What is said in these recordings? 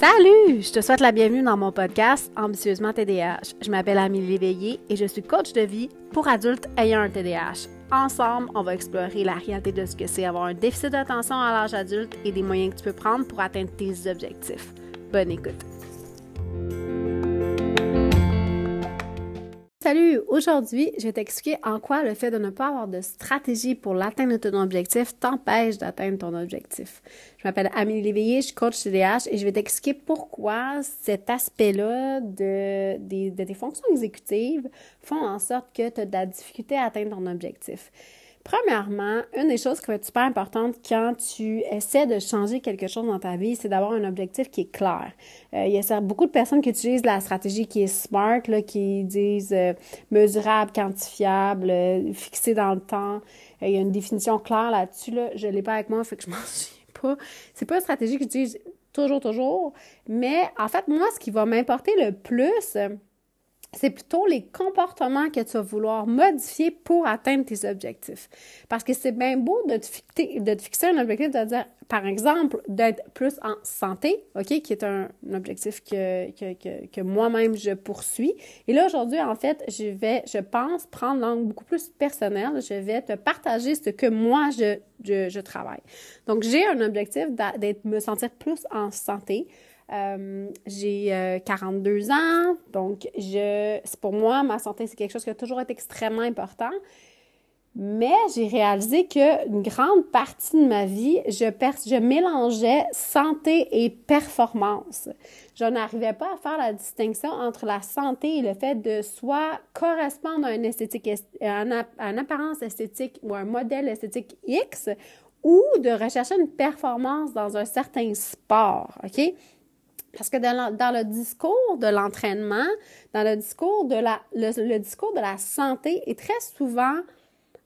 Salut! Je te souhaite la bienvenue dans mon podcast Ambitieusement TDAH. Je m'appelle Amélie Léveillé et je suis coach de vie pour adultes ayant un TDAH. Ensemble, on va explorer la réalité de ce que c'est avoir un déficit d'attention à l'âge adulte et des moyens que tu peux prendre pour atteindre tes objectifs. Bonne écoute! Salut! Aujourd'hui, je vais t'expliquer en quoi le fait de ne pas avoir de stratégie pour l'atteinte de ton objectif t'empêche d'atteindre ton objectif. Je m'appelle Amélie Léveillé, je suis coach CDH et je vais t'expliquer pourquoi cet aspect-là de, tes fonctions exécutives font en sorte que tu as de la difficulté à atteindre ton objectif. Premièrement, une des choses qui va être super importante quand tu essaies de changer quelque chose dans ta vie, c'est d'avoir un objectif qui est clair. Euh, il y a beaucoup de personnes qui utilisent la stratégie qui est SMART, là, qui disent euh, mesurable, quantifiable, euh, fixé dans le temps. il y a une définition claire là-dessus. Là. Je ne l'ai pas avec moi, fait que je m'en souviens pas. C'est pas une stratégie que j'utilise toujours, toujours. Mais en fait, moi, ce qui va m'importer le plus, c'est plutôt les comportements que tu vas vouloir modifier pour atteindre tes objectifs. Parce que c'est bien beau de te, fixer, un objectif, de dire, par exemple, d'être plus en santé, OK, qui est un, objectif que, que, que, que moi-même je poursuis. Et là, aujourd'hui, en fait, je vais, je pense, prendre l'angle beaucoup plus personnel. Je vais te partager ce que moi, je, je, je travaille. Donc, j'ai un objectif d'être, me sentir plus en santé. Euh, j'ai 42 euh, ans, donc je, pour moi, ma santé, c'est quelque chose qui a toujours été extrêmement important. Mais j'ai réalisé qu'une grande partie de ma vie, je, je mélangeais santé et performance. Je n'arrivais pas à faire la distinction entre la santé et le fait de soit correspondre à une esthétique, à une apparence esthétique ou un modèle esthétique X ou de rechercher une performance dans un certain sport, OK? Parce que dans, le discours de l'entraînement, dans le discours de la, le, discours de la santé est très souvent,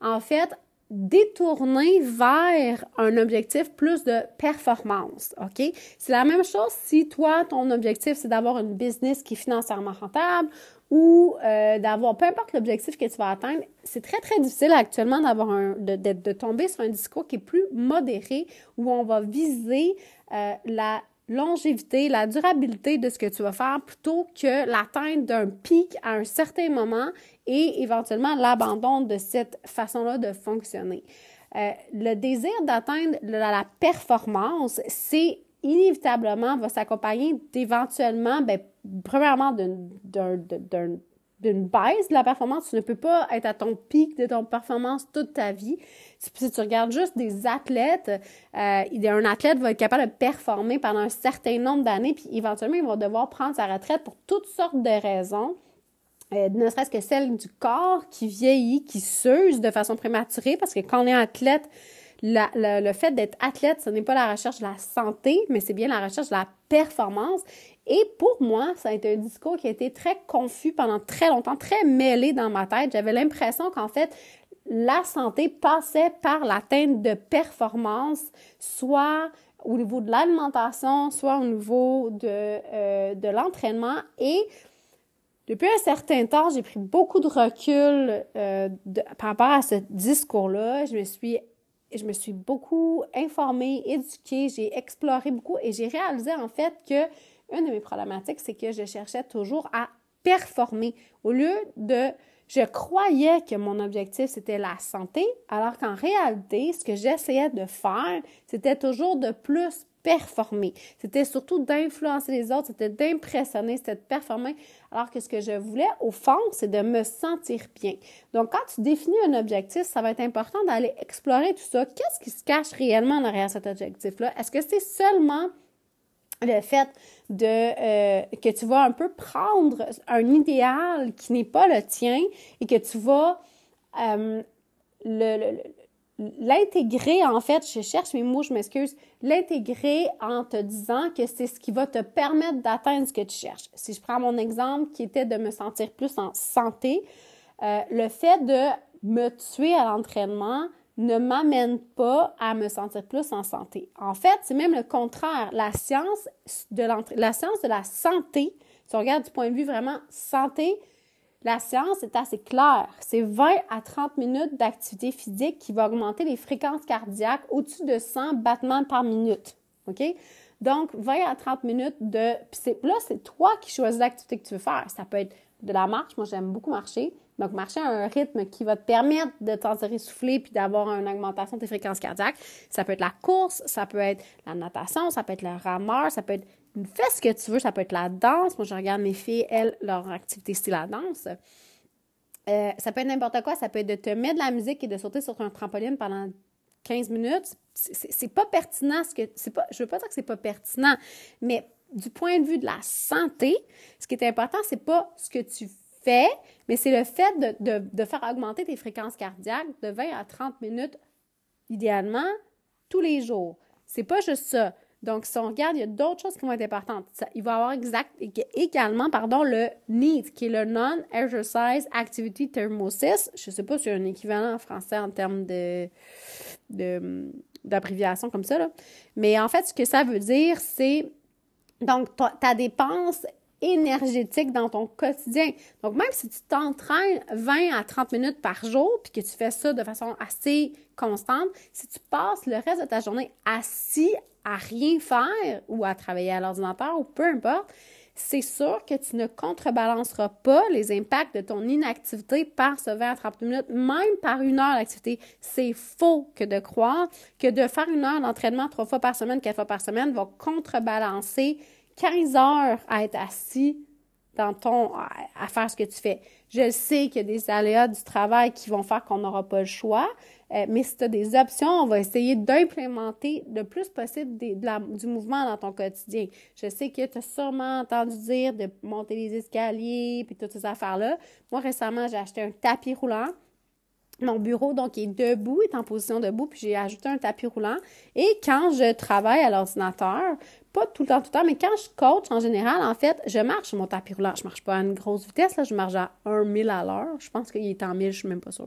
en fait, détourné vers un objectif plus de performance, OK? C'est la même chose si toi, ton objectif, c'est d'avoir une business qui est financièrement rentable ou euh, d'avoir, peu importe l'objectif que tu vas atteindre, c'est très, très difficile actuellement d'avoir un, de, de, tomber sur un discours qui est plus modéré où on va viser euh, la longévité, la durabilité de ce que tu vas faire plutôt que l'atteinte d'un pic à un certain moment et éventuellement l'abandon de cette façon-là de fonctionner. Euh, le désir d'atteindre la, performance, c'est inévitablement va s'accompagner d'éventuellement, ben, premièrement, d'un d'une baisse de la performance. Tu ne peux pas être à ton pic de ton performance toute ta vie. Si tu regardes juste des athlètes, euh, un athlète va être capable de performer pendant un certain nombre d'années, puis éventuellement, il va devoir prendre sa retraite pour toutes sortes de raisons. Euh, ne serait-ce que celle du corps qui vieillit, qui s'use de façon prématurée, parce que quand on est athlète, le fait d'être athlète, ce n'est pas la recherche de la santé, mais c'est bien la recherche de la performance. Et pour moi, ça a été un discours qui a été très confus pendant très longtemps, très mêlé dans ma tête. J'avais l'impression qu'en fait, la santé passait par l'atteinte de performance, soit au niveau de l'alimentation, soit au niveau de, euh, l'entraînement. Et depuis un certain temps, j'ai pris beaucoup de recul euh, par rapport à ce discours-là. Je me suis je me suis beaucoup informée, éduquée, j'ai exploré beaucoup et j'ai réalisé en fait que une de mes problématiques, c'est que je cherchais toujours à performer au lieu de je croyais que mon objectif c'était la santé, alors qu'en réalité, ce que j'essayais de faire, c'était toujours de plus performer. C'était surtout d'influencer les autres, c'était d'impressionner, c'était de performer, alors que ce que je voulais, au fond, c'est de me sentir bien. Donc, quand tu définis un objectif, ça va être important d'aller explorer tout ça. Qu'est-ce qui se cache réellement derrière cet objectif-là? Est-ce que c'est seulement le fait de euh, que tu vas un peu prendre un idéal qui n'est pas le tien et que tu vas euh, l'intégrer en fait, je cherche mes mots, je m'excuse, l'intégrer en te disant que c'est ce qui va te permettre d'atteindre ce que tu cherches. Si je prends mon exemple qui était de me sentir plus en santé, euh, le fait de me tuer à l'entraînement, ne m'amène pas à me sentir plus en santé. En fait, c'est même le contraire. La science de la science de la santé, si on regarde du point de vue vraiment santé, la science est assez claire. C'est 20 à 30 minutes d'activité physique qui va augmenter les fréquences cardiaques au-dessus de 100 battements par minute. OK? Donc, 20 à 30 minutes de... Là, c'est toi qui choisis l'activité que tu veux faire. Ça peut être de la marche. Moi, j'aime beaucoup marcher. Donc, marcher à un rythme qui va te permettre de t'en essouffler puis d'avoir une augmentation de tes fréquences cardiaques. Ça peut être la course, ça peut être la natation, ça peut être le rameur, ça peut être fais ce que tu veux, ça peut être la danse. Moi, je regarde mes filles, elles, leur activité, c'est la danse. Euh, ça peut être n'importe quoi. Ça peut être de te mettre de la musique et de sauter sur un trampoline pendant 15 minutes. C'est pas pertinent. Ce que, pas, je veux pas dire que c'est pas pertinent, mais du point de vue de la santé, ce qui est important, c'est pas ce que tu mais c'est le fait de, de, de, faire augmenter tes fréquences cardiaques de 20 à 30 minutes, idéalement, tous les jours. C'est pas juste ça. Donc, si on regarde, il y a d'autres choses qui vont être importantes. il va y avoir exact, également pardon, le NEAT, qui est le Non-Exercise Activity Thermosis. Je ne sais pas si a un équivalent en français en termes de, d'abréviation comme ça. Là. Mais en fait, ce que ça veut dire, c'est donc ta dépense énergétique dans ton quotidien. Donc, même si tu t'entraînes 20 à 30 minutes par jour, puis que tu fais ça de façon assez constante, si tu passes le reste de ta journée assis à rien faire ou à travailler à l'ordinateur ou peu importe, c'est sûr que tu ne contrebalanceras pas les impacts de ton inactivité par ce 20 à 30 minutes, même par une heure d'activité. C'est faux que de croire que de faire une heure d'entraînement trois fois par semaine, quatre fois par semaine va contrebalancer 15 heures à être assis dans ton à, faire ce que tu fais. Je sais qu'il y a des aléas du travail qui vont faire qu'on n'aura pas le choix, euh, mais si tu as des options, on va essayer d'implémenter le plus possible du mouvement dans ton quotidien. Je sais que tu as sûrement entendu dire de monter les escaliers puis toutes ces affaires-là. Moi, récemment, j'ai acheté un tapis roulant mon bureau, donc, est debout, est en position debout, puis j'ai ajouté un tapis roulant. Et quand je travaille à l'ordinateur, pas tout le temps, tout le temps, mais quand je coach, en général, en fait, je marche sur mon tapis roulant. Je marche pas à une grosse vitesse, là, je marche à 1 000 à l'heure. Je pense qu'il est en 1000, je suis même pas sûre.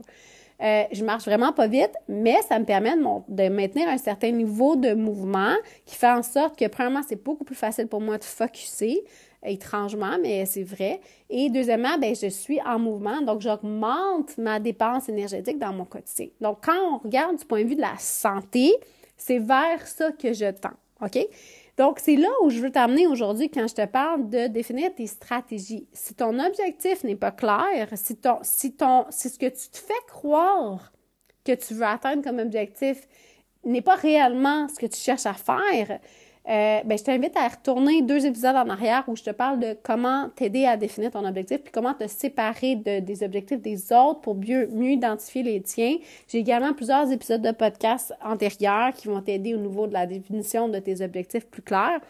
Euh, je marche vraiment pas vite, mais ça me permet de, maintenir un certain niveau de mouvement qui fait en sorte que, premièrement, c'est beaucoup plus facile pour moi de focuser étrangement, mais c'est vrai. Et deuxièmement, ben, je suis en mouvement, donc j'augmente ma dépense énergétique dans mon quotidien. Donc, quand on regarde du point de vue de la santé, c'est vers ça que je tends. OK? Donc, c'est là où je veux t'amener aujourd'hui quand je te parle de définir tes stratégies. Si ton objectif n'est pas clair, si, ton, si, ton, si ce que tu te fais croire que tu veux atteindre comme objectif n'est pas réellement ce que tu cherches à faire, euh, ben, je t'invite à retourner deux épisodes en arrière où je te parle de comment t'aider à définir ton objectif puis comment te séparer de, des objectifs des autres pour mieux, mieux identifier les tiens. J'ai également plusieurs épisodes de podcast antérieurs qui vont t'aider au niveau de la définition de tes objectifs plus clairs.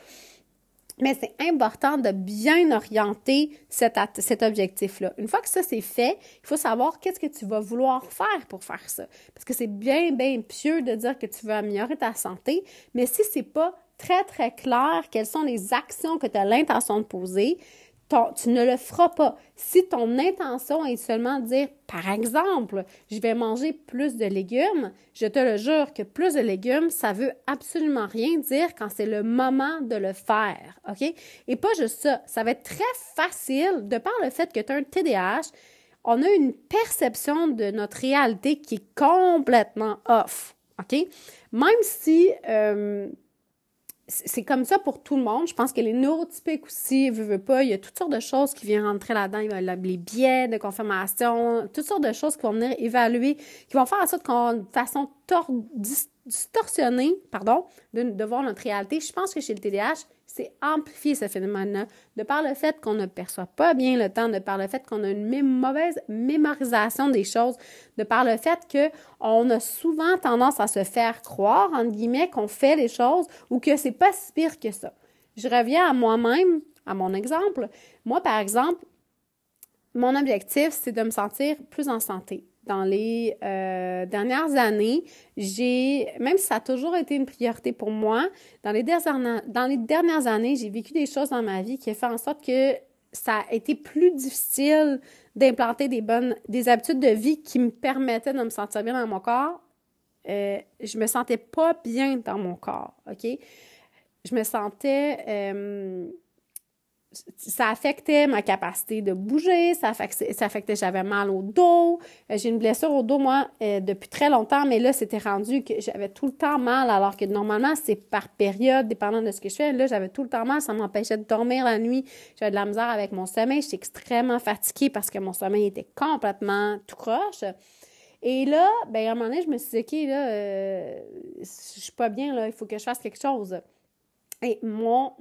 Mais c'est important de bien orienter cet, cet objectif-là. Une fois que ça c'est fait, il faut savoir qu'est-ce que tu vas vouloir faire pour faire ça. Parce que c'est bien, bien pieux de dire que tu veux améliorer ta santé, mais si c'est pas très, très clair quelles sont les actions que tu as l'intention de poser, tu ne le feras pas. Si ton intention est seulement de dire, par exemple, je vais manger plus de légumes, je te le jure que plus de légumes, ça veut absolument rien dire quand c'est le moment de le faire, OK? Et pas juste ça, ça va être très facile, de par le fait que tu as un TDAH, on a une perception de notre réalité qui est complètement off, OK? Même si... Euh, c'est comme ça pour tout le monde. Je pense que les neurotypiques aussi, veux, veux pas, il y a toutes sortes de choses qui viennent rentrer là-dedans. Il y a les biais de confirmation, toutes sortes de choses qui vont venir évaluer, qui vont faire en sorte qu'on, de façon distorsionnée, pardon, de, de voir notre réalité. Je pense que chez le TDAH, amplifier ce phénomène-là, de par le fait qu'on ne perçoit pas bien le temps, de par le fait qu'on a une mauvaise mémorisation des choses, de par le fait qu'on a souvent tendance à se faire croire, entre guillemets, qu'on fait les choses ou que c'est pas si pire que ça. Je reviens à moi-même, à mon exemple. Moi, par exemple, mon objectif, c'est de me sentir plus en santé dans les euh, dernières années, j'ai, même si ça a toujours été une priorité pour moi, dans les dernières, dans les dernières années, j'ai vécu des choses dans ma vie qui ont fait en sorte que ça a été plus difficile d'implanter des bonnes, des habitudes de vie qui me permettaient de me sentir bien dans mon corps. Euh, je me sentais pas bien dans mon corps, OK? Je me sentais... Euh, ça affectait ma capacité de bouger, ça affectait, j'avais mal au dos. Euh, j'ai une blessure au dos, moi, euh, depuis très longtemps, mais là, c'était rendu que j'avais tout le temps mal, alors que normalement, c'est par période, dépendant de ce que je fais. Là, j'avais tout le temps mal, ça m'empêchait de dormir la nuit. J'avais de la misère avec mon sommeil, j'étais extrêmement fatiguée parce que mon sommeil était complètement tout croche. Et là, ben, à un moment donné, je me suis dit, OK, là, euh, je suis pas bien, là, il faut que je fasse quelque chose. Et mon,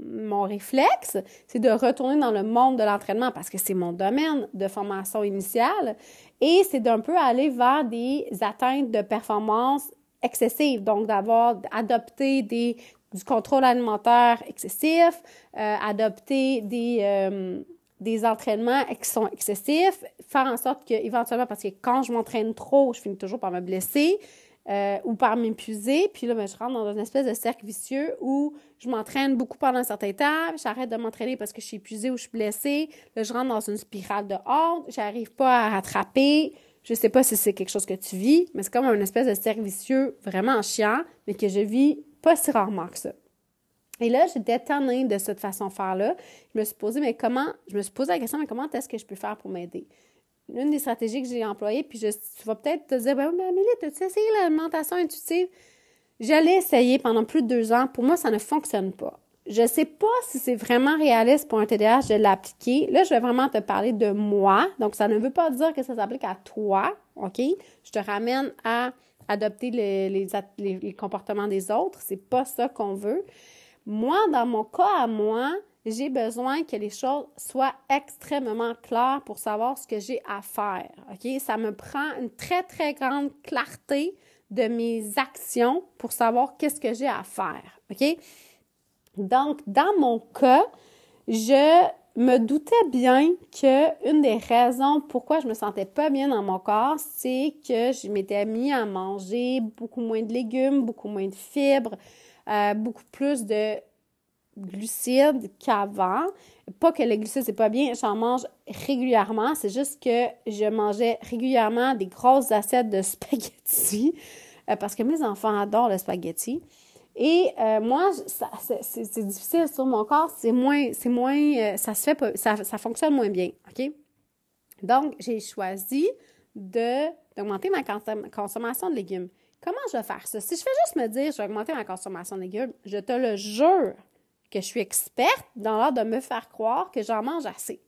mon réflexe, c'est de retourner dans le monde de l'entraînement parce que c'est mon domaine de formation initiale et c'est d'un peu aller vers des atteintes de performance excessives, donc d'avoir adopté des, du contrôle alimentaire excessif, euh, adopter des, euh, des entraînements qui sont excessifs, faire en sorte que éventuellement, parce que quand je m'entraîne trop, je finis toujours par me blesser, euh, ou par m'épuiser. Puis là, ben, je rentre dans une espèce de cercle vicieux où je m'entraîne beaucoup pendant un certain temps, j'arrête de m'entraîner parce que je suis épuisée ou je suis blessée. Là, je rentre dans une spirale de honte, j'arrive pas à rattraper. Je sais pas si c'est quelque chose que tu vis, mais c'est comme une espèce de cercle vicieux vraiment chiant, mais que je vis pas si rarement que ça. Et là, j'étais tannée de cette façon de faire-là. Je me suis posé, mais comment, je me suis posé la question, mais comment est-ce que je peux faire pour m'aider? L'une des stratégies que j'ai employées, puis je, tu vas peut-être te dire, ben, mais Amélie, as-tu essayé l'alimentation intuitive? Je l'ai essayé pendant plus de deux ans. Pour moi, ça ne fonctionne pas. Je ne sais pas si c'est vraiment réaliste pour un TDAH de l'appliquer. Là, je vais vraiment te parler de moi. Donc, ça ne veut pas dire que ça s'applique à toi, OK? Je te ramène à adopter les, les, les comportements des autres. C'est pas ça qu'on veut. Moi, dans mon cas à moi, j'ai besoin que les choses soient extrêmement claires pour savoir ce que j'ai à faire. OK? Ça me prend une très, très grande clarté de mes actions pour savoir qu'est-ce que j'ai à faire. OK? Donc, dans mon cas, je me doutais bien que une des raisons pourquoi je me sentais pas bien dans mon corps, c'est que je m'étais mis à manger beaucoup moins de légumes, beaucoup moins de fibres, euh, beaucoup plus de glucides qu'avant. Pas que les glucides, c'est pas bien, j'en mange régulièrement. C'est juste que je mangeais régulièrement des grosses assiettes de spaghettis euh, parce que mes enfants adorent le spaghetti. Et euh, moi, c'est difficile sur mon corps, c'est moins, c'est moins, euh, ça se fait ça, ça fonctionne moins bien, OK? Donc, j'ai choisi d'augmenter ma consommation de légumes. Comment je vais faire ça? Si je fais juste me dire, je vais augmenter ma consommation de légumes, je te le jure que je suis experte dans l'art de me faire croire que j'en mange assez.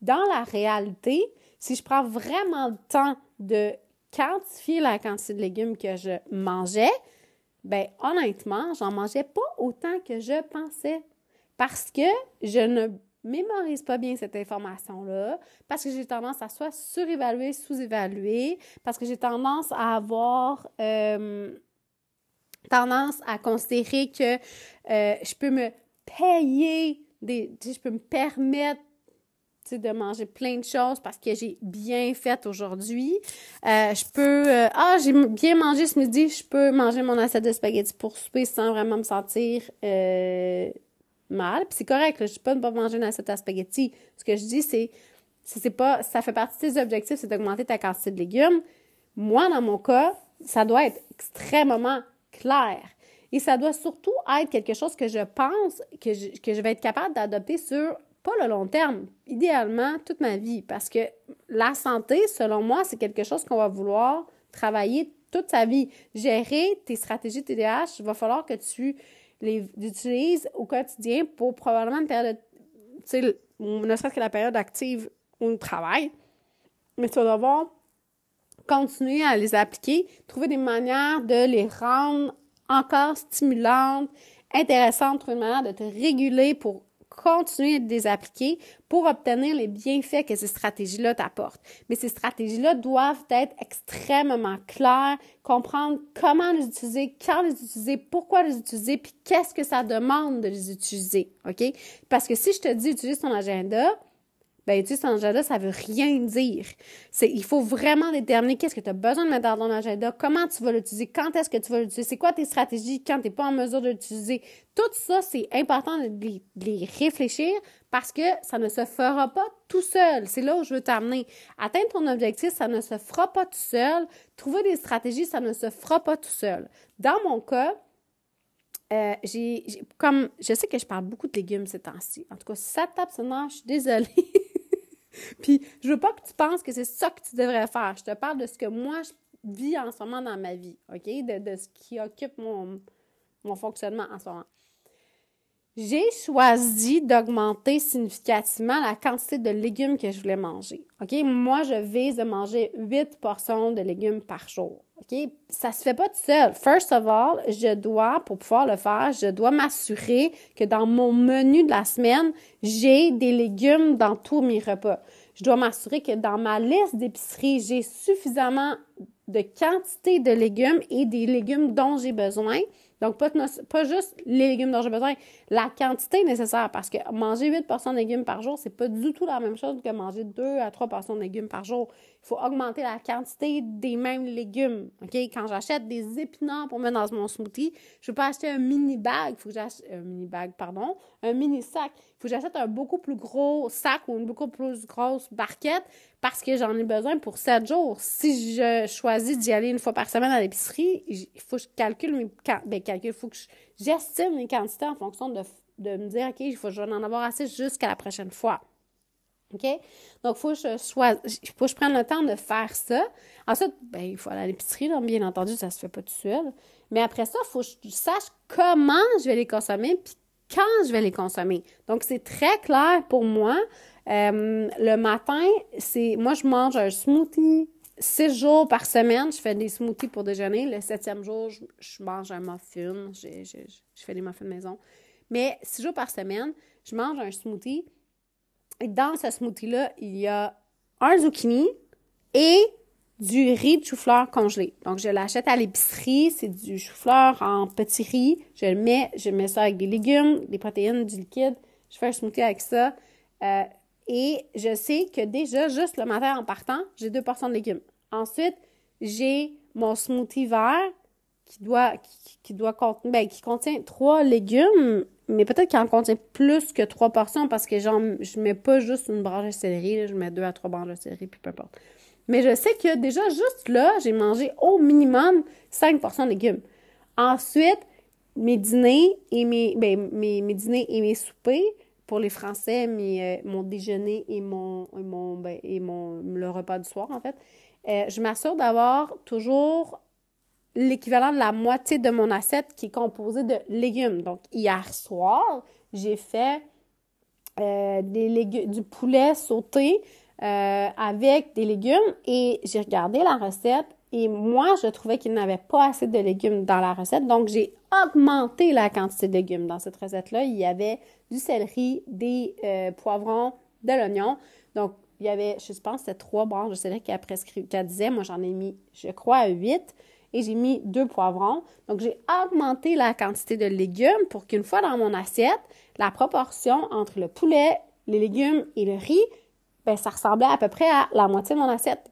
Dans la réalité, si je prends vraiment le temps de quantifier la quantité de légumes que je mangeais, ben honnêtement, j'en mangeais pas autant que je pensais parce que je ne mémorise pas bien cette information-là, parce que j'ai tendance à soit surévaluer, sous-évaluer, parce que j'ai tendance à avoir euh, tendance à considérer que euh, je peux me payer des. je peux me permettre de manger plein de choses parce que j'ai bien fait aujourd'hui. Euh, je peux. Euh, ah, j'ai bien mangé ce midi, je peux manger mon assiette de spaghettis pour souper sans vraiment me sentir euh, mal. Puis c'est correct, je ne dis pas de ne pas manger une assiette de spaghettis. Ce que je dis, c'est. C'est pas, ça fait partie de tes objectifs, c'est d'augmenter ta quantité de légumes. Moi, dans mon cas, ça doit être extrêmement clair. Et ça doit surtout être quelque chose que je pense que je, que je vais être capable d'adopter sur pas le long terme, idéalement toute ma vie, parce que la santé, selon moi, c'est quelque chose qu'on va vouloir travailler toute sa vie. Gérer tes stratégies TDAH, il va falloir que tu les utilises au quotidien pour probablement une période, tu sais, ne serait-ce que la période active où on travaille, mais tu vas devoir continuer à les appliquer, trouver des manières de les rendre encore stimulante, intéressante, trouver une manière de te réguler pour continuer de les appliquer pour obtenir les bienfaits que ces stratégies-là t'apportent. Mais ces stratégies-là doivent être extrêmement claires, comprendre comment les utiliser, quand les utiliser, pourquoi les utiliser, puis qu'est-ce que ça demande de les utiliser, OK? Parce que si je te dis utilise ton agenda, ben, tu sais, cet agenda, ça veut rien dire. Il faut vraiment déterminer qu'est-ce que tu as besoin de mettre dans ton agenda, comment tu vas l'utiliser, quand est-ce que tu vas l'utiliser, c'est quoi tes stratégies quand tu n'es pas en mesure de l'utiliser. Tout ça, c'est important de les, réfléchir parce que ça ne se fera pas tout seul. C'est là où je veux t'amener. Atteindre ton objectif, ça ne se fera pas tout seul. Trouver des stratégies, ça ne se fera pas tout seul. Dans mon cas, euh, j'ai, comme, je sais que je parle beaucoup de légumes ces temps-ci. En tout cas, si ça tape sur je suis désolée. Puis, je veux pas que tu penses que c'est ça que tu devrais faire. Je te parle de ce que moi, je vis en ce moment dans ma vie, OK? De, de ce qui occupe mon, mon fonctionnement en ce moment. J'ai choisi d'augmenter significativement la quantité de légumes que je voulais manger. OK? Moi, je vise de manger 8 portions de légumes par jour. OK? Ça se fait pas tout seul. First of all, je dois, pour pouvoir le faire, je dois m'assurer que dans mon menu de la semaine, j'ai des légumes dans tous mes repas. Je dois m'assurer que dans ma liste d'épicerie, j'ai suffisamment de quantité de légumes et des légumes dont j'ai besoin donc, pas, pas juste les légumes dont j'ai besoin, la quantité nécessaire, parce que manger 8 portions de légumes par jour, c'est pas du tout la même chose que manger 2 à 3 portions de légumes par jour. Il faut augmenter la quantité des mêmes légumes. OK? Quand j'achète des épinards pour mettre dans mon smoothie, je ne peux pas acheter un mini bag, faut que j'achète un mini bag, pardon, un mini sac. Faut que j'achète un beaucoup plus gros sac ou une beaucoup plus grosse barquette parce que j'en ai besoin pour 7 jours. Si je choisis d'y aller une fois par semaine à l'épicerie, il faut que je calcule mes ben, calcul, il faut que j'estime mes quantités en fonction de, de me dire OK, il faut que je vais en avoir assez jusqu'à la prochaine fois. OK? Donc, il faut que je faut que je prenne le temps de faire ça. Ensuite, ben, il faut aller à l'épicerie, bien entendu, ça se fait pas tout seul. Mais après ça, il faut que je sache comment je vais les consommer puis quand je vais les consommer. Donc, c'est très clair pour moi. Euh, le matin, c'est moi, je mange un smoothie six jours par semaine. Je fais des smoothies pour déjeuner. Le septième jour, je, mange un muffin. Je, je, fais des muffins maison. Mais six jours par semaine, je mange un smoothie. Et dans ce smoothie-là, il y a un zucchini et du riz de chou-fleur congelé. Donc, je l'achète à l'épicerie. C'est du chou-fleur en petit riz. Je le mets, je mets ça avec des légumes, des protéines, du liquide. Je fais un smoothie avec ça. Euh, et je sais que déjà, juste le matin en partant, j'ai deux portions de légumes. Ensuite, j'ai mon smoothie vert qui doit, qui, doit contenir, ben, qui contient trois légumes, mais peut-être qu'il en contient plus que trois portions parce que genre, je mets pas juste une branche de céleri, je mets deux à trois branches de céleri, puis peu importe. Mais je sais que déjà, juste là, j'ai mangé au minimum cinq portions de légumes. Ensuite, mes dîners et mes, ben, mes, mes dîners et mes soupers, pour les Français, mes, euh, mon déjeuner et mon, et mon, ben, et mon, le repas du soir, en fait, euh, je m'assure d'avoir toujours l'équivalent de la moitié de mon assiette qui est composée de légumes. Donc, hier soir, j'ai fait euh, des du poulet sauté euh, avec des légumes et j'ai regardé la recette et moi, je trouvais qu'il n'avait pas assez de légumes dans la recette. Donc, j'ai augmenté la quantité de légumes dans cette recette-là. Il y avait du céleri, des poivrons, de l'oignon. Donc, il y avait, je pense, c'était trois branches de céleri qu'elle prescrit, qu'elle disait. Moi, j'en ai mis, je crois, huit. Et j'ai mis deux poivrons. Donc, j'ai augmenté la quantité de légumes pour qu'une fois dans mon assiette, la proportion entre le poulet, les légumes et le riz, ben, ça ressemblait à peu près à la moitié de mon assiette.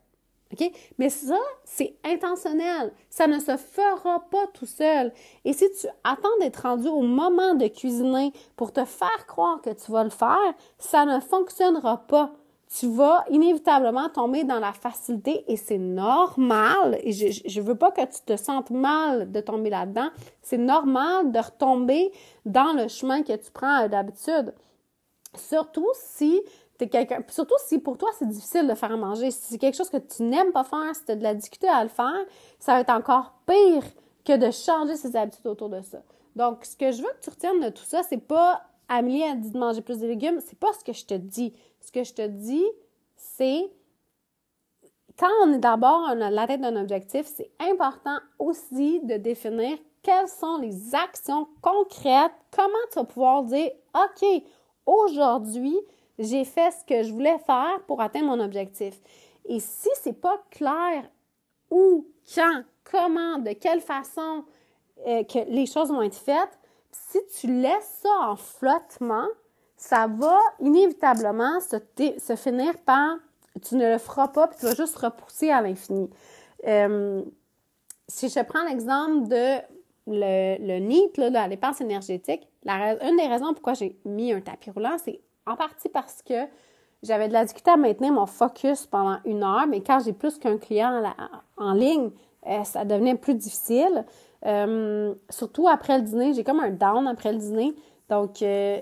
OK? Mais ça, c'est intentionnel. Ça ne se fera pas tout seul. Et si tu attends d'être rendu au moment de cuisiner pour te faire croire que tu vas le faire, ça ne fonctionnera pas tu vas inévitablement tomber dans la facilité et c'est normal. Et je ne veux pas que tu te sentes mal de tomber là-dedans. C'est normal de retomber dans le chemin que tu prends d'habitude. Surtout si surtout si pour toi c'est difficile de faire manger. Si c'est quelque chose que tu n'aimes pas faire, si tu as de la difficulté à le faire, ça va être encore pire que de changer ses habitudes autour de ça. Donc, ce que je veux que tu retiennes de tout ça, c'est pas Amélie a dit de manger plus de légumes, c'est pas ce que je te dis. Ce que je te dis, c'est quand on est d'abord à la tête d'un objectif, c'est important aussi de définir quelles sont les actions concrètes, comment tu vas pouvoir dire, OK, aujourd'hui, j'ai fait ce que je voulais faire pour atteindre mon objectif. Et si c'est pas clair où, quand, comment, de quelle façon euh, que les choses vont être faites, si tu laisses ça en flottement, ça va inévitablement se, finir par tu ne le feras pas, puis tu vas juste repousser à l'infini. Euh, si je prends l'exemple de le, le là, la dépense énergétique, la, une des raisons pourquoi j'ai mis un tapis roulant, c'est en partie parce que j'avais de la difficulté à maintenir mon focus pendant une heure, mais quand j'ai plus qu'un client en ligne, euh, ça devenait plus difficile. Euh, surtout après le dîner, j'ai comme un down après le dîner. Donc, euh,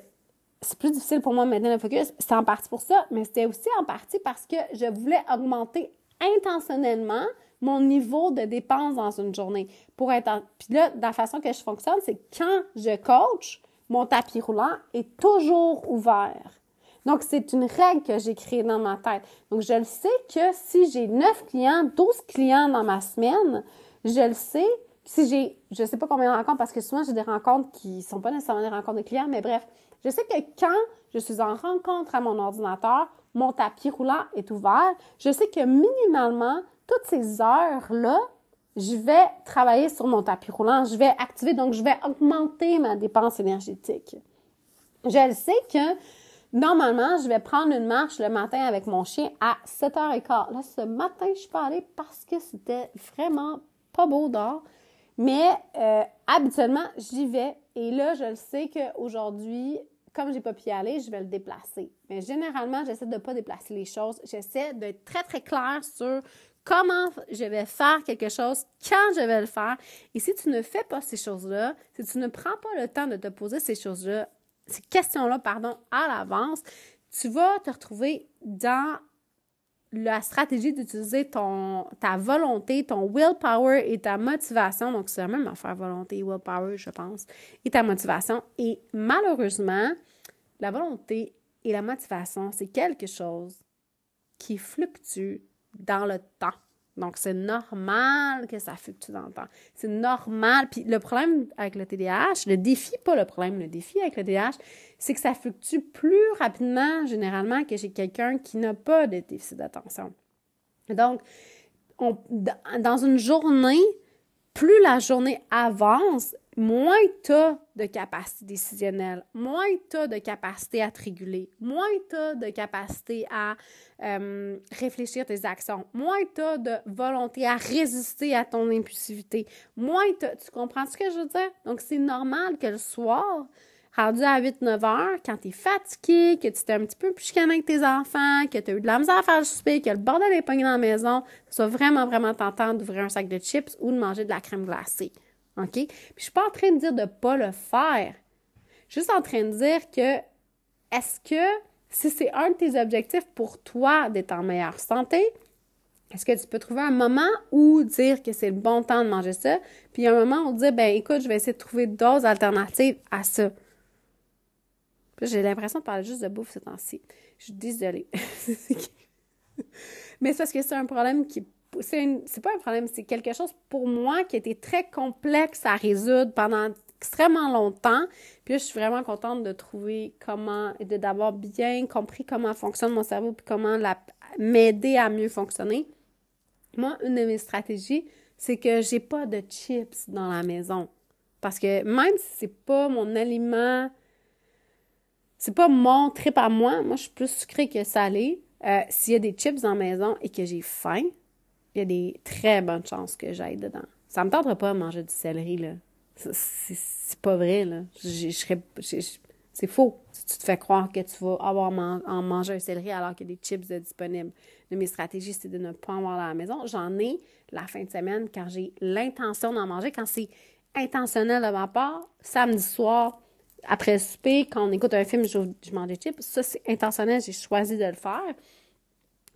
c'est plus difficile pour moi de maintenir le focus. C'est en partie pour ça, mais c'était aussi en partie parce que je voulais augmenter intentionnellement mon niveau de dépense dans une journée. Pour être Puis là, la façon que je fonctionne, c'est quand je coach, mon tapis roulant est toujours ouvert. Donc, c'est une règle que j'ai créée dans ma tête. Donc, je le sais que si j'ai 9 clients, 12 clients dans ma semaine, je le sais. Si j'ai, je sais pas combien de rencontres, parce que souvent, j'ai des rencontres qui sont pas nécessairement des rencontres de clients, mais bref, je sais que quand je suis en rencontre à mon ordinateur, mon tapis roulant est ouvert. Je sais que minimalement, toutes ces heures-là, je vais travailler sur mon tapis roulant, je vais activer, donc je vais augmenter ma dépense énergétique. Je le sais que normalement, je vais prendre une marche le matin avec mon chien à 7h15. Là, ce matin, je suis pas allée parce que c'était vraiment pas beau dehors. Mais euh, habituellement, j'y vais. Et là, je le sais qu'aujourd'hui, comme j'ai pas pu y aller, je vais le déplacer. Mais généralement, j'essaie de pas déplacer les choses. J'essaie d'être très, très claire sur comment je vais faire quelque chose, quand je vais le faire. Et si tu ne fais pas ces choses-là, si tu ne prends pas le temps de te poser ces choses-là, ces questions-là, pardon, à l'avance, tu vas te retrouver dans la stratégie d'utiliser ton ta volonté, ton willpower et ta motivation. Donc, c'est la même affaire, volonté, willpower, je pense, et ta motivation. Et malheureusement, la volonté et la motivation, c'est quelque chose qui fluctue dans le temps. Donc, c'est normal que ça fluctue dans le temps. C'est normal. Puis le problème avec le TDAH, le défi, pas le problème, le défi avec le TDAH, c'est que ça fluctue plus rapidement, généralement, que chez quelqu'un qui n'a pas de déficit d'attention. Donc, dans une journée, plus la journée avance, moins tu as de capacité décisionnelle, moins tu as de capacité à te réguler, moins tu as de capacité à euh, réfléchir tes actions, moins tu as de volonté à résister à ton impulsivité, moins tu comprends ce que je veux dire? Donc, c'est normal que le soir, rendu à 8-9 heures, quand tu es fatigué, que tu t'es un petit peu plus avec tes enfants, que tu as eu de la misère à faire le souper, que le bordel est pogné dans la maison, ce soit vraiment, vraiment tentant d'ouvrir un sac de chips ou de manger de la crème glacée. OK? Puis je suis pas en train de dire de pas le faire. Je suis juste en train de dire que est-ce que si c'est un de tes objectifs pour toi d'être en meilleure santé, est-ce que tu peux trouver un moment où dire que c'est le bon temps de manger ça, puis un moment où dire ben écoute, je vais essayer de trouver d'autres alternatives à ça? J'ai l'impression de parler juste de bouffe ce temps-ci. Je suis désolée. Mais c'est parce que c'est un problème qui c'est pas un problème, c'est quelque chose pour moi qui a été très complexe à résoudre pendant extrêmement longtemps. Puis là, je suis vraiment contente de trouver comment de d'avoir bien compris comment fonctionne mon cerveau puis comment m'aider à mieux fonctionner. Moi, une de mes stratégies, c'est que j'ai pas de chips dans la maison. Parce que même si c'est pas mon aliment, c'est pas mon trip à moi, moi je suis plus sucré que salé. Euh, s'il y a des chips la maison et que j'ai faim, il y a des très bonnes chances que j'aille dedans. Ça me tentera pas de manger du céleri, là. C'est pas vrai, là. C'est faux si tu te fais croire que tu vas avoir en manger un céleri alors qu'il y a des chips disponibles. de mes stratégies, c'est de ne pas en avoir à la maison. J'en ai la fin de semaine quand j'ai l'intention d'en manger, quand c'est intentionnel de ma part, samedi soir, après le souper, quand on écoute un film, je mange des chips. Ça, c'est intentionnel, j'ai choisi de le faire.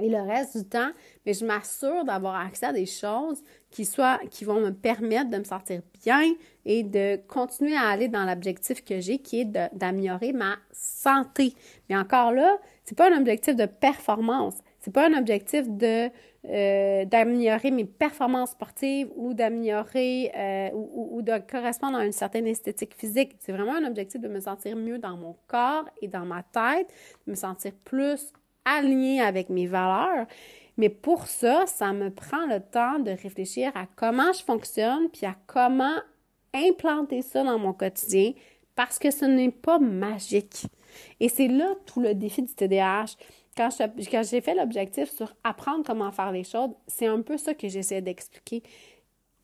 Et le reste du temps, mais je m'assure d'avoir accès à des choses qui, soient, qui vont me permettre de me sentir bien et de continuer à aller dans l'objectif que j'ai, qui est d'améliorer ma santé. Mais encore là, c'est pas un objectif de performance. C'est pas un objectif de euh, d'améliorer mes performances sportives ou d'améliorer euh, ou, ou, de correspondre à une certaine esthétique physique. C'est vraiment un objectif de me sentir mieux dans mon corps et dans ma tête, de me sentir plus aligné avec mes valeurs. Mais pour ça, ça me prend le temps de réfléchir à comment je fonctionne, puis à comment implanter ça dans mon quotidien, parce que ce n'est pas magique. Et c'est là tout le défi du TDAH. Quand, j'ai fait l'objectif sur apprendre comment faire les choses, c'est un peu ça que j'essaie d'expliquer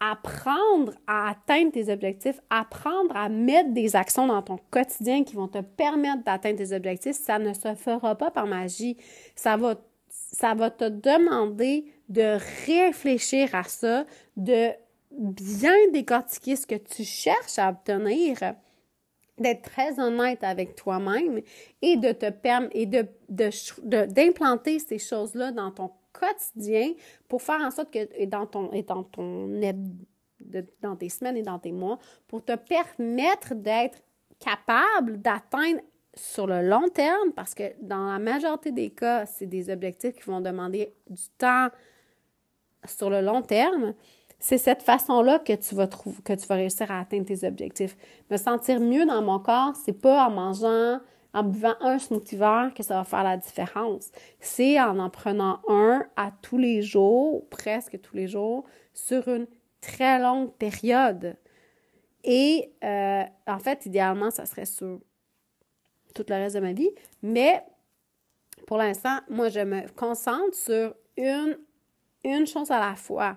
apprendre à atteindre tes objectifs, apprendre à mettre des actions dans ton quotidien qui vont te permettre d'atteindre tes objectifs, ça ne se fera pas par magie. Ça va, te demander de réfléchir à ça, de bien décortiquer ce que tu cherches à obtenir, d'être très honnête avec toi-même et de te permettre et d'implanter ces choses-là dans ton quotidien pour faire en sorte que et dans ton et dans ton dans tes semaines et dans tes mois pour te permettre d'être capable d'atteindre sur le long terme parce que dans la majorité des cas, c'est des objectifs qui vont demander du temps sur le long terme c'est cette façon-là que tu vas trouver, que tu vas réussir à atteindre tes objectifs. Me sentir mieux dans mon corps, c'est pas en mangeant, en buvant un smoothie vert que ça va faire la différence. C'est en en prenant un à tous les jours, presque tous les jours, sur une très longue période. Et euh, en fait, idéalement, ça serait sur tout le reste de ma vie. Mais pour l'instant, moi, je me concentre sur une, une chose à la fois.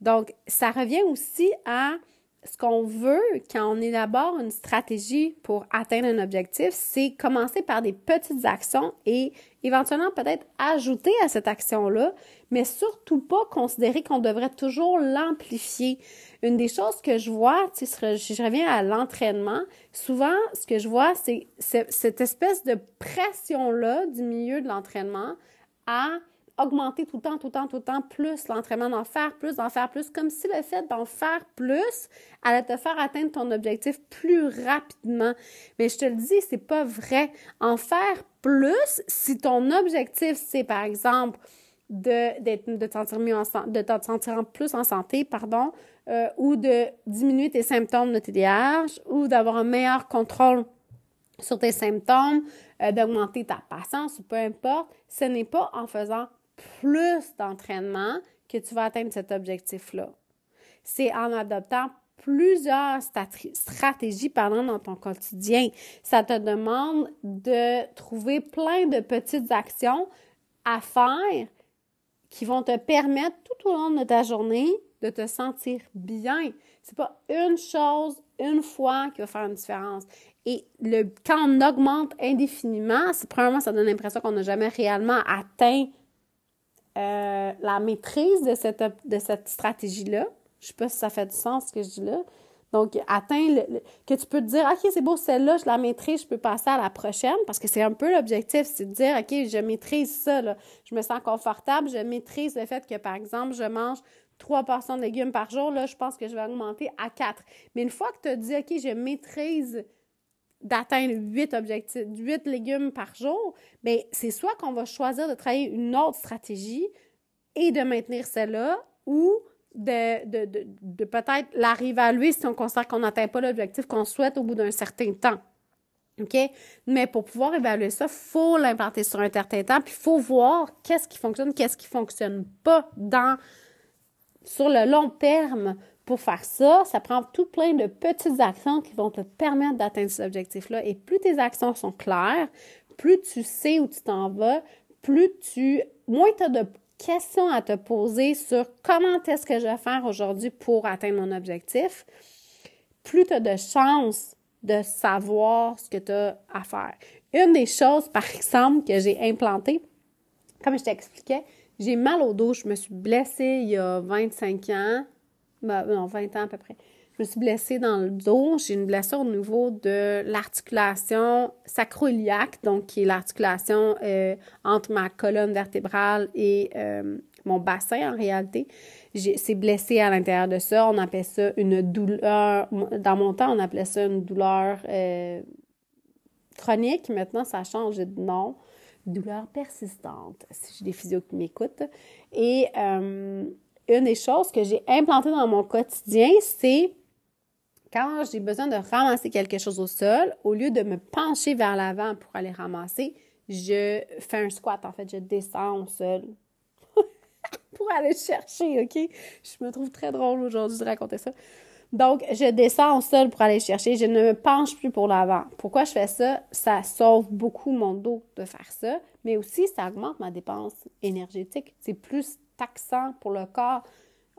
Donc, ça revient aussi à ce qu'on veut quand on élabore une stratégie pour atteindre un objectif, c'est commencer par des petites actions et éventuellement peut-être ajouter à cette action-là, mais surtout pas considérer qu'on devrait toujours l'amplifier. Une des choses que je vois, si je reviens à l'entraînement, souvent ce que je vois, c'est cette espèce de pression-là du milieu de l'entraînement à augmenter tout le temps, tout le temps, tout le temps, plus l'entraînement, d'en faire plus, d'en faire plus, comme si le fait d'en faire plus allait te faire atteindre ton objectif plus rapidement. Mais je te le dis, c'est pas vrai. En faire plus, si ton objectif, c'est par exemple de, de te sentir mieux en, de te sentir plus en santé, pardon, euh, ou de diminuer tes symptômes de TDAH, ou d'avoir un meilleur contrôle sur tes symptômes, euh, d'augmenter ta patience ou peu importe, ce n'est pas en faisant plus d'entraînement que tu vas atteindre cet objectif-là. C'est en adoptant plusieurs stratégies dans ton quotidien. Ça te demande de trouver plein de petites actions à faire qui vont te permettre tout au long de ta journée de te sentir bien. C'est pas une chose, une fois qui va faire une différence. Et le, quand on augmente indéfiniment, c'est premièrement, ça donne l'impression qu'on n'a jamais réellement atteint euh, la maîtrise de cette, stratégie-là. Je sais pas si ça fait du sens ce que je dis là. Donc, atteindre que tu peux te dire, OK, c'est beau, celle-là, je la maîtrise, je peux passer à la prochaine, parce que c'est un peu l'objectif, c'est de dire, OK, je maîtrise ça, je me sens confortable, je maîtrise le fait que, par exemple, je mange trois portions de légumes par jour, là, je pense que je vais augmenter à quatre. Mais une fois que tu as dit, OK, je maîtrise d'atteindre huit objectifs, huit légumes par jour, bien, c'est soit qu'on va choisir de travailler une autre stratégie et de maintenir celle-là ou de, de, de, peut-être la réévaluer si on considère qu'on n'atteint pas l'objectif qu'on souhaite au bout d'un certain temps. OK? Mais pour pouvoir évaluer ça, il faut l'implanter sur un certain temps, puis il faut voir qu'est-ce qui fonctionne, qu'est-ce qui fonctionne pas dans sur le long terme pour faire ça, ça prend tout plein de petites actions qui vont te permettre d'atteindre cet objectif-là. Et plus tes actions sont claires, plus tu sais où tu t'en vas, plus tu, moins tu as de questions à te poser sur comment est-ce que je vais faire aujourd'hui pour atteindre mon objectif, plus tu as de chances de savoir ce que tu as à faire. Une des choses, par exemple, que j'ai implantées, comme je t'expliquais, j'ai mal au dos, je me suis blessée il y a 25 ans, ben, non, 20 ans à peu près. Je me suis blessée dans le dos. J'ai une blessure au niveau de l'articulation sacroiliaque, donc qui est l'articulation euh, entre ma colonne vertébrale et euh, mon bassin en réalité. C'est blessé à l'intérieur de ça. On appelle ça une douleur. Dans mon temps, on appelait ça une douleur euh, chronique. Maintenant, ça a changé de nom. Douleur persistante, si j'ai des physios qui m'écoutent. Et une des choses que j'ai implantées dans mon quotidien, c'est quand j'ai besoin de ramasser quelque chose au sol, au lieu de me pencher vers l'avant pour aller ramasser, je fais un squat. En fait, je descends au sol pour aller chercher, OK? Je me trouve très drôle aujourd'hui de raconter ça. Donc, je descends au sol pour aller chercher. Je ne me penche plus pour l'avant. Pourquoi je fais ça? Ça sauve beaucoup mon dos de faire ça, mais aussi ça augmente ma dépense énergétique. C'est plus taxant pour le corps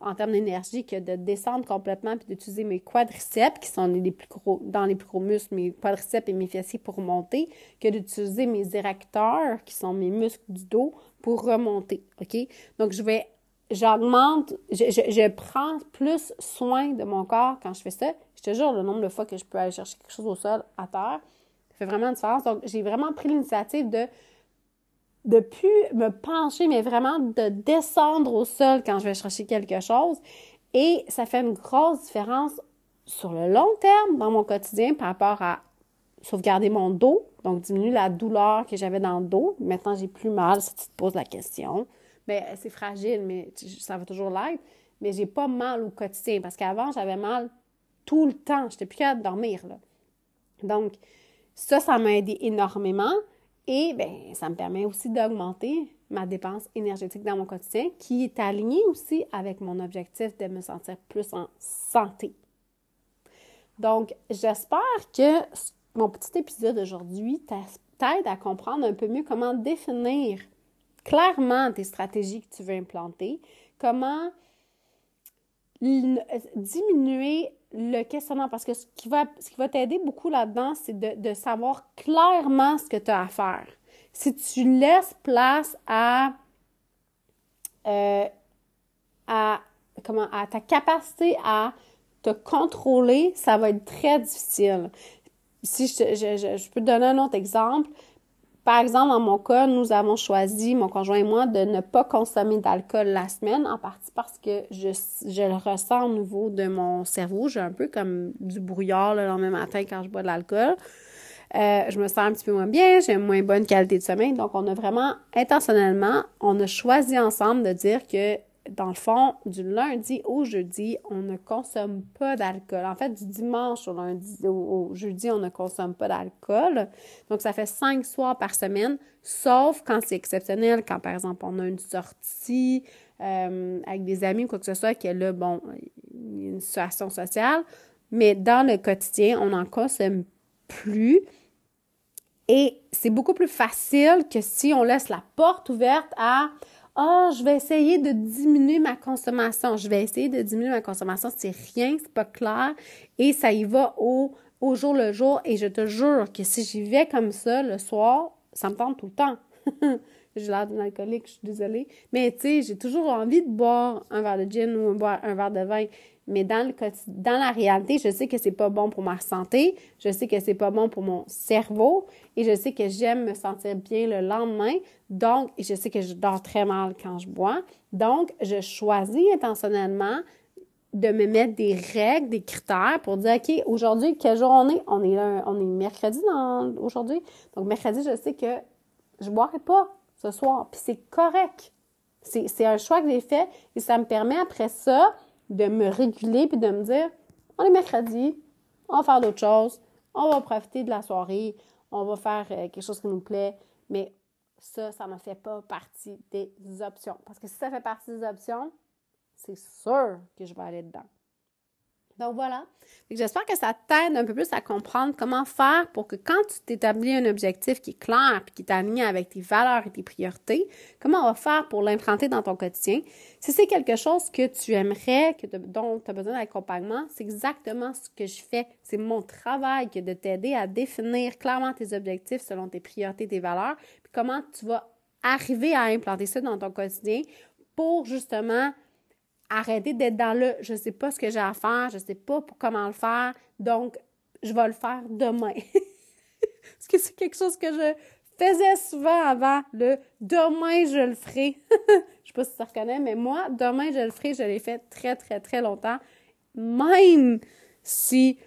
en termes d'énergie que de descendre complètement puis d'utiliser mes quadriceps, qui sont les plus gros, dans les plus gros muscles, mes quadriceps et mes fessiers pour monter, que d'utiliser mes érecteurs, qui sont mes muscles du dos, pour remonter. OK? Donc, je vais j'augmente, je, je, prends plus soin de mon corps quand je fais ça. Je te jure, le nombre de fois que je peux aller chercher quelque chose au sol, à terre, ça fait vraiment une différence. Donc, j'ai vraiment pris l'initiative de de plus me pencher, mais vraiment de descendre au sol quand je vais chercher quelque chose. Et ça fait une grosse différence sur le long terme dans mon quotidien par rapport à sauvegarder mon dos, donc diminuer la douleur que j'avais dans le dos. Maintenant, j'ai plus mal si tu te poses la question. Mais c'est fragile, mais ça va toujours l'être. Mais j'ai pas mal au quotidien parce qu'avant, j'avais mal tout le temps. J'étais plus capable dormir. Là. Donc, ça, ça m'a aidé énormément. Et bien, ça me permet aussi d'augmenter ma dépense énergétique dans mon quotidien, qui est alignée aussi avec mon objectif de me sentir plus en santé. Donc, j'espère que mon petit épisode d'aujourd'hui t'aide à comprendre un peu mieux comment définir clairement tes stratégies que tu veux implanter, comment diminuer le questionnement parce que ce qui va, va t'aider beaucoup là-dedans, c'est de, savoir clairement ce que tu as à faire. Si tu laisses place à, euh, à, comment, à ta capacité à te contrôler, ça va être très difficile. Si je, je, je peux te donner un autre exemple, par exemple, dans mon cas, nous avons choisi, mon conjoint et moi, de ne pas consommer d'alcool la semaine, en partie parce que je, le ressens au niveau de mon cerveau. J'ai un peu comme du brouillard le lendemain matin quand je bois de l'alcool. Euh, je me sens un petit peu moins bien, j'ai une moins bonne qualité de sommeil. Donc, on a vraiment, intentionnellement, on a choisi ensemble de dire que dans le fond, du lundi au jeudi, on ne consomme pas d'alcool. En fait, du dimanche au lundi au, jeudi, on ne consomme pas d'alcool. Donc, ça fait cinq soirs par semaine, sauf quand c'est exceptionnel, quand par exemple on a une sortie euh, avec des amis ou quoi que ce soit, que là, bon, une situation sociale. Mais dans le quotidien, on n'en consomme plus. Et c'est beaucoup plus facile que si on laisse la porte ouverte à ah, je vais essayer de diminuer ma consommation. Je vais essayer de diminuer ma consommation. C'est rien, c'est pas clair. Et ça y va au, jour le jour. Et je te jure que si j'y vais comme ça le soir, ça me tente tout le temps. j'ai l'air d'une alcoolique, je suis désolée. Mais tu sais, j'ai toujours envie de boire un verre de gin ou un verre de vin. Mais dans, le, dans la réalité, je sais que c'est pas bon pour ma santé, je sais que c'est pas bon pour mon cerveau et je sais que j'aime me sentir bien le lendemain. Donc, je sais que je dors très mal quand je bois. Donc, je choisis intentionnellement de me mettre des règles, des critères pour dire, OK, aujourd'hui, quel jour on est? On est, on est mercredi aujourd'hui. Donc, mercredi, je sais que je ne boirai pas ce soir. Puis c'est correct. C'est un choix que j'ai fait et ça me permet après ça de me réguler puis de me dire on est mercredi, on va faire d'autres choses, on va profiter de la soirée, on va faire euh, quelque chose qui nous plaît, mais ça, ça ne fait pas partie des options. Parce que si ça fait partie des options, c'est sûr que je vais aller dedans. Donc voilà. J'espère que ça t'aide un peu plus à comprendre comment faire pour que quand tu t'établis un objectif qui est clair et qui est aligné avec tes valeurs et tes priorités, comment on va faire pour l'implanter dans ton quotidien? Si c'est quelque chose que tu aimerais, que dont tu as besoin d'accompagnement, c'est exactement ce que je fais. C'est mon travail que de t'aider à définir clairement tes objectifs selon tes priorités, tes valeurs, puis comment tu vas arriver à implanter ça dans ton quotidien pour justement arrêter d'être dans le je sais pas ce que j'ai à faire, je sais pas comment le faire, donc je vais le faire demain. Parce que c'est quelque chose que je faisais souvent avant, le demain je le ferai. je sais pas si tu reconnais, mais moi, demain je le ferai, je l'ai fait très, très, très longtemps. Même si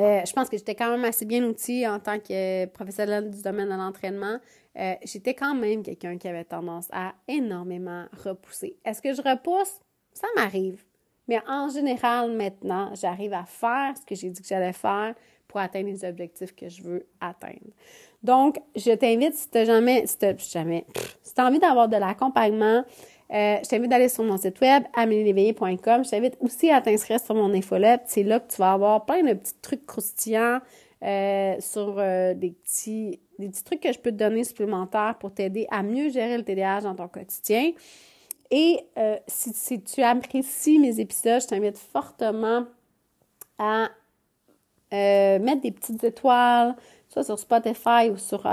euh, je pense que j'étais quand même assez bien outillée en tant que professionnelle du domaine de l'entraînement. Euh, j'étais quand même quelqu'un qui avait tendance à énormément repousser. Est-ce que je repousse? Ça m'arrive. Mais en général, maintenant, j'arrive à faire ce que j'ai dit que j'allais faire pour atteindre les objectifs que je veux atteindre. Donc, je t'invite, si tu jamais, si tu jamais, si as envie d'avoir de l'accompagnement, euh, je t'invite d'aller sur mon site web, amelieléveillé.com. Je t'invite aussi à t'inscrire sur mon infolette. C'est là que tu vas avoir plein de petits trucs croustillants euh, sur des, petits, des petits trucs que je peux te donner supplémentaires pour t'aider à mieux gérer le TDAH dans ton quotidien. Et si, si, tu apprécies mes épisodes, je t'invite fortement à mettre des petites étoiles, soit sur Spotify ou sur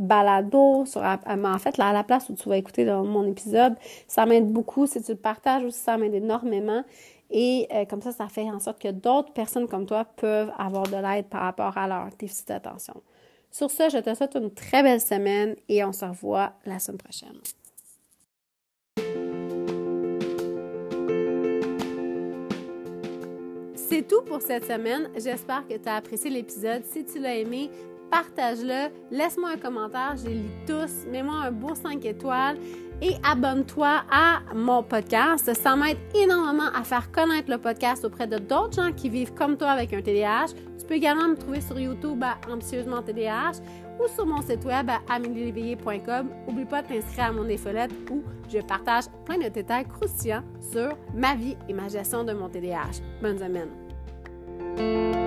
balado, sur, en fait, là, à la place où tu vas écouter mon épisode, ça m'aide beaucoup. Si tu le partages aussi, ça m'aide énormément. Et euh, comme ça, ça fait en sorte que d'autres personnes comme toi peuvent avoir de l'aide par rapport à leur déficit d'attention. Sur ce, je te souhaite une très belle semaine et on se revoit la semaine prochaine. C'est tout pour cette semaine. J'espère que tu as apprécié l'épisode. Si tu l'as aimé, partage-le, laisse-moi un commentaire, je les lis tous, mets-moi un beau 5 étoiles et abonne-toi à mon podcast. Ça m'aide énormément à faire connaître le podcast auprès de d'autres gens qui vivent comme toi avec un TDAH. Tu peux également me trouver sur YouTube à Ambitieusement TDAH ou sur mon site web à amélieléveillé.com. N'oublie pas de t'inscrire à mon infolette où je partage plein de détails croustillants sur ma vie et ma gestion de mon TDAH. Bonne semaine!